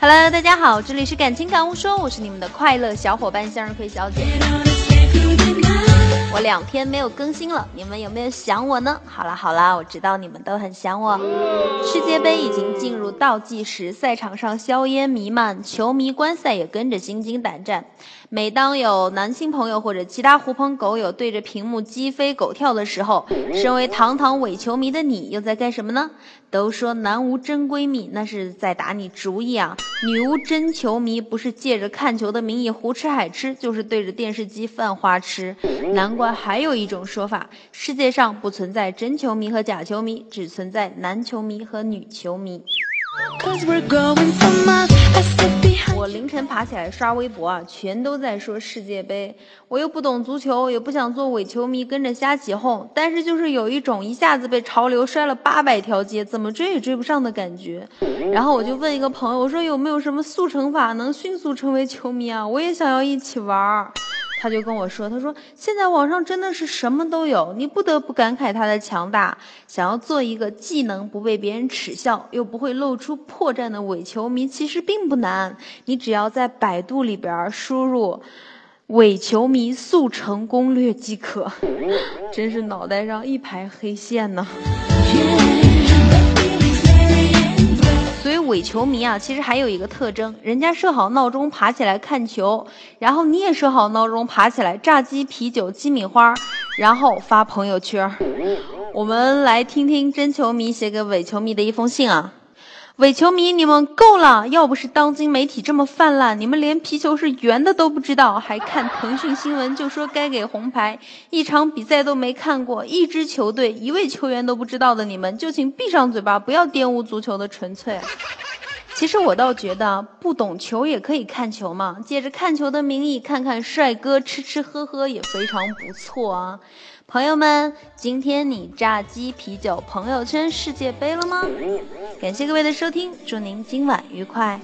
Hello，大家好，这里是感情感悟说，我是你们的快乐小伙伴向日葵小姐。两天没有更新了，你们有没有想我呢？好啦好啦，我知道你们都很想我。世界杯已经进入倒计时，赛场上硝烟弥漫，球迷观赛也跟着心惊胆战。每当有男性朋友或者其他狐朋狗友对着屏幕鸡飞狗跳的时候，身为堂堂伪球迷的你又在干什么呢？都说男无真闺蜜，那是在打你主意啊；女无真球迷，不是借着看球的名义胡吃海吃，就是对着电视机犯花痴。难怪还有一种说法：世界上不存在真球迷和假球迷，只存在男球迷和女球迷。我凌晨爬起来刷微博啊，全都在说世界杯。我又不懂足球，也不想做伪球迷跟着瞎起哄，但是就是有一种一下子被潮流摔了八百条街，怎么追也追不上的感觉。然后我就问一个朋友，我说有没有什么速成法能迅速成为球迷啊？我也想要一起玩儿。他就跟我说：“他说现在网上真的是什么都有，你不得不感慨他的强大。想要做一个既能不被别人耻笑，又不会露出破绽的伪球迷，其实并不难。你只要在百度里边输入‘伪球迷速成攻略’即可。真是脑袋上一排黑线呢。”伪球迷啊，其实还有一个特征，人家设好闹钟爬起来看球，然后你也设好闹钟爬起来炸鸡、啤酒、鸡米花，然后发朋友圈。我们来听听真球迷写给伪球迷的一封信啊。伪球迷，你们够了！要不是当今媒体这么泛滥，你们连皮球是圆的都不知道，还看腾讯新闻就说该给红牌，一场比赛都没看过，一支球队一位球员都不知道的你们，就请闭上嘴巴，不要玷污足球的纯粹。其实我倒觉得，不懂球也可以看球嘛，借着看球的名义看看帅哥，吃吃喝喝也非常不错啊。朋友们，今天你炸鸡、啤酒、朋友圈世界杯了吗？感谢各位的收听，祝您今晚愉快。